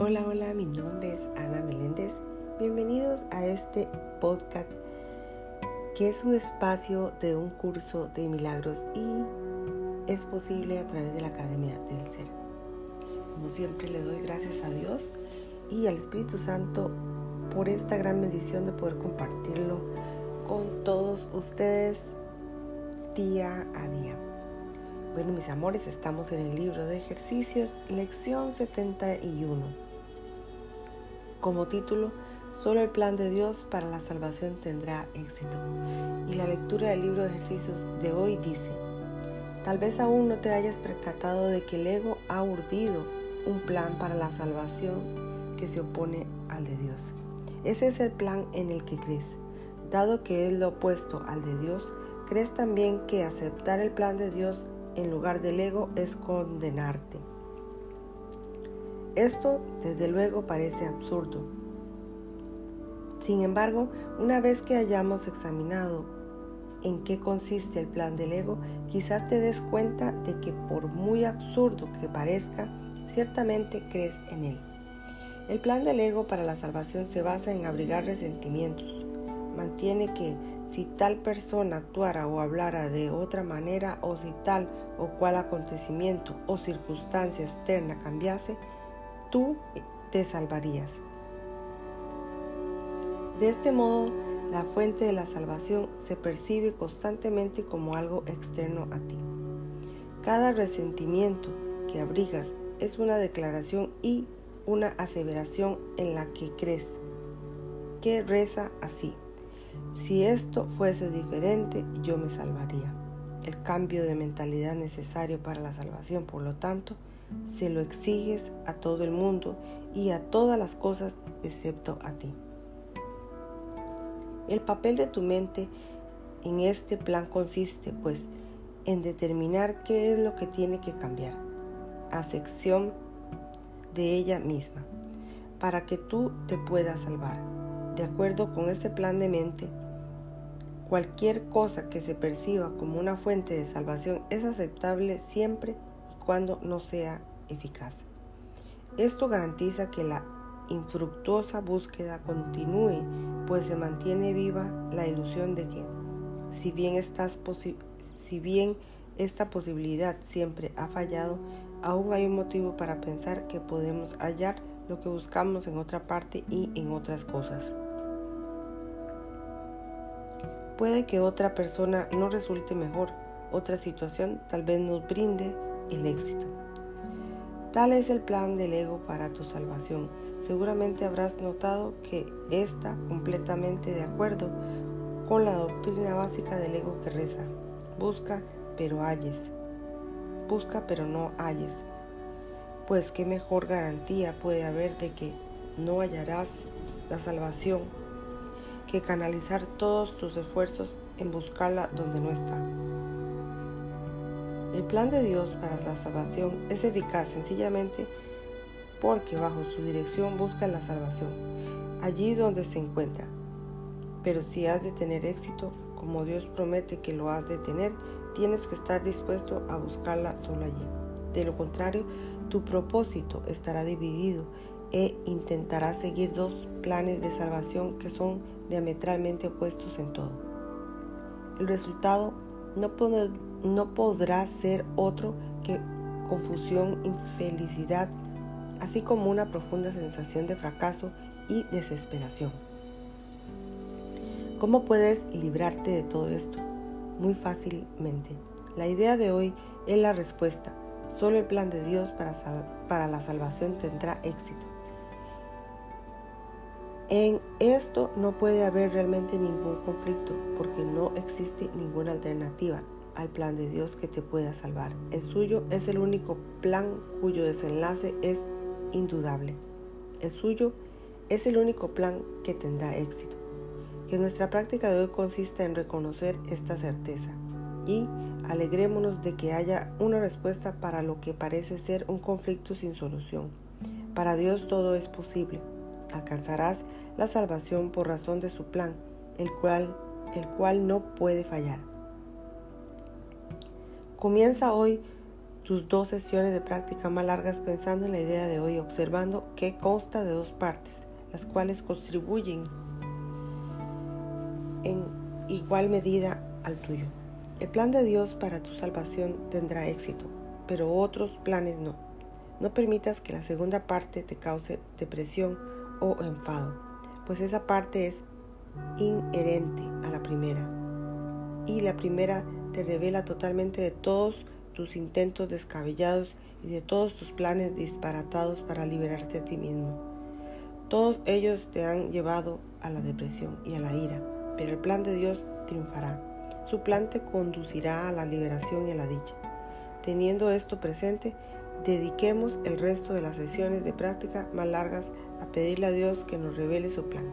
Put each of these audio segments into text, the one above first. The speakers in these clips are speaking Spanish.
Hola, hola, mi nombre es Ana Meléndez. Bienvenidos a este podcast que es un espacio de un curso de milagros y es posible a través de la Academia del Ser. Como siempre le doy gracias a Dios y al Espíritu Santo por esta gran bendición de poder compartirlo con todos ustedes día a día. Bueno, mis amores, estamos en el libro de ejercicios, lección 71 como título, Solo el plan de Dios para la salvación tendrá éxito. Y la lectura del libro de ejercicios de hoy dice, tal vez aún no te hayas percatado de que el ego ha urdido un plan para la salvación que se opone al de Dios. Ese es el plan en el que crees. Dado que es lo opuesto al de Dios, crees también que aceptar el plan de Dios en lugar del ego es condenarte. Esto, desde luego, parece absurdo. Sin embargo, una vez que hayamos examinado en qué consiste el plan del ego, quizás te des cuenta de que por muy absurdo que parezca, ciertamente crees en él. El plan del ego para la salvación se basa en abrigar resentimientos. Mantiene que si tal persona actuara o hablara de otra manera o si tal o cual acontecimiento o circunstancia externa cambiase, tú te salvarías. De este modo, la fuente de la salvación se percibe constantemente como algo externo a ti. Cada resentimiento que abrigas es una declaración y una aseveración en la que crees, que reza así. Si esto fuese diferente, yo me salvaría. El cambio de mentalidad necesario para la salvación, por lo tanto, se lo exiges a todo el mundo y a todas las cosas excepto a ti. El papel de tu mente en este plan consiste, pues, en determinar qué es lo que tiene que cambiar, a sección de ella misma, para que tú te puedas salvar. De acuerdo con este plan de mente, cualquier cosa que se perciba como una fuente de salvación es aceptable siempre cuando no sea eficaz. Esto garantiza que la infructuosa búsqueda continúe, pues se mantiene viva la ilusión de que, si bien, si bien esta posibilidad siempre ha fallado, aún hay un motivo para pensar que podemos hallar lo que buscamos en otra parte y en otras cosas. Puede que otra persona no resulte mejor, otra situación tal vez nos brinde el éxito. Tal es el plan del ego para tu salvación. Seguramente habrás notado que está completamente de acuerdo con la doctrina básica del ego que reza. Busca, pero halles. Busca, pero no halles. Pues qué mejor garantía puede haber de que no hallarás la salvación que canalizar todos tus esfuerzos en buscarla donde no está. El plan de Dios para la salvación es eficaz sencillamente porque bajo su dirección busca la salvación, allí donde se encuentra. Pero si has de tener éxito, como Dios promete que lo has de tener, tienes que estar dispuesto a buscarla solo allí. De lo contrario, tu propósito estará dividido e intentarás seguir dos planes de salvación que son diametralmente opuestos en todo. El resultado no, no podrá ser otro que confusión, infelicidad, así como una profunda sensación de fracaso y desesperación. ¿Cómo puedes librarte de todo esto? Muy fácilmente. La idea de hoy es la respuesta. Solo el plan de Dios para, para la salvación tendrá éxito. En esto no puede haber realmente ningún conflicto porque no existe ninguna alternativa al plan de Dios que te pueda salvar. El suyo es el único plan cuyo desenlace es indudable. El suyo es el único plan que tendrá éxito. Que nuestra práctica de hoy consista en reconocer esta certeza y alegrémonos de que haya una respuesta para lo que parece ser un conflicto sin solución. Para Dios todo es posible alcanzarás la salvación por razón de su plan, el cual, el cual no puede fallar. Comienza hoy tus dos sesiones de práctica más largas pensando en la idea de hoy, observando que consta de dos partes, las cuales contribuyen en igual medida al tuyo. El plan de Dios para tu salvación tendrá éxito, pero otros planes no. No permitas que la segunda parte te cause depresión o enfado, pues esa parte es inherente a la primera. Y la primera te revela totalmente de todos tus intentos descabellados y de todos tus planes disparatados para liberarte a ti mismo. Todos ellos te han llevado a la depresión y a la ira, pero el plan de Dios triunfará. Su plan te conducirá a la liberación y a la dicha. Teniendo esto presente, dediquemos el resto de las sesiones de práctica más largas a pedirle a Dios que nos revele su plan.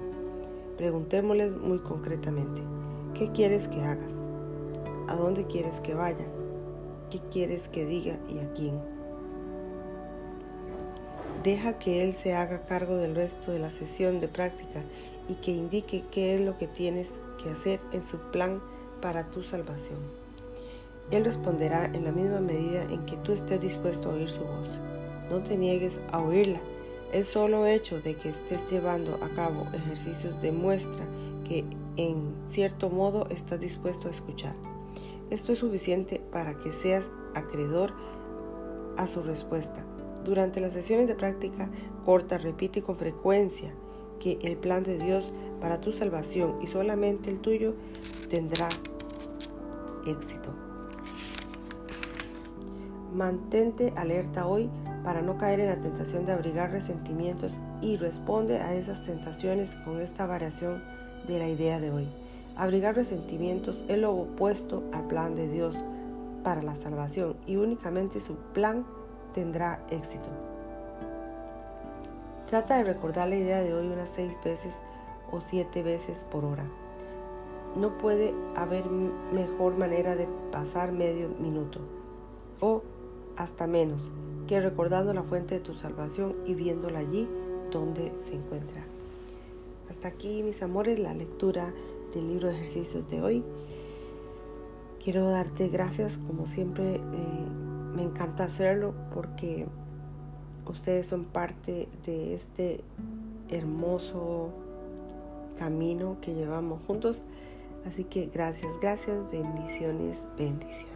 Preguntémosle muy concretamente, ¿qué quieres que hagas? ¿A dónde quieres que vaya? ¿Qué quieres que diga y a quién? Deja que Él se haga cargo del resto de la sesión de práctica y que indique qué es lo que tienes que hacer en su plan para tu salvación. Él responderá en la misma medida en que tú estés dispuesto a oír su voz. No te niegues a oírla. El solo hecho de que estés llevando a cabo ejercicios demuestra que en cierto modo estás dispuesto a escuchar. Esto es suficiente para que seas acreedor a su respuesta. Durante las sesiones de práctica corta, repite con frecuencia que el plan de Dios para tu salvación y solamente el tuyo tendrá éxito. Mantente alerta hoy para no caer en la tentación de abrigar resentimientos y responde a esas tentaciones con esta variación de la idea de hoy. Abrigar resentimientos es lo opuesto al plan de Dios para la salvación y únicamente su plan tendrá éxito. Trata de recordar la idea de hoy unas seis veces o siete veces por hora. No puede haber mejor manera de pasar medio minuto o hasta menos que recordando la fuente de tu salvación y viéndola allí donde se encuentra. Hasta aquí, mis amores, la lectura del libro de ejercicios de hoy. Quiero darte gracias, como siempre, eh, me encanta hacerlo porque ustedes son parte de este hermoso camino que llevamos juntos. Así que gracias, gracias, bendiciones, bendiciones.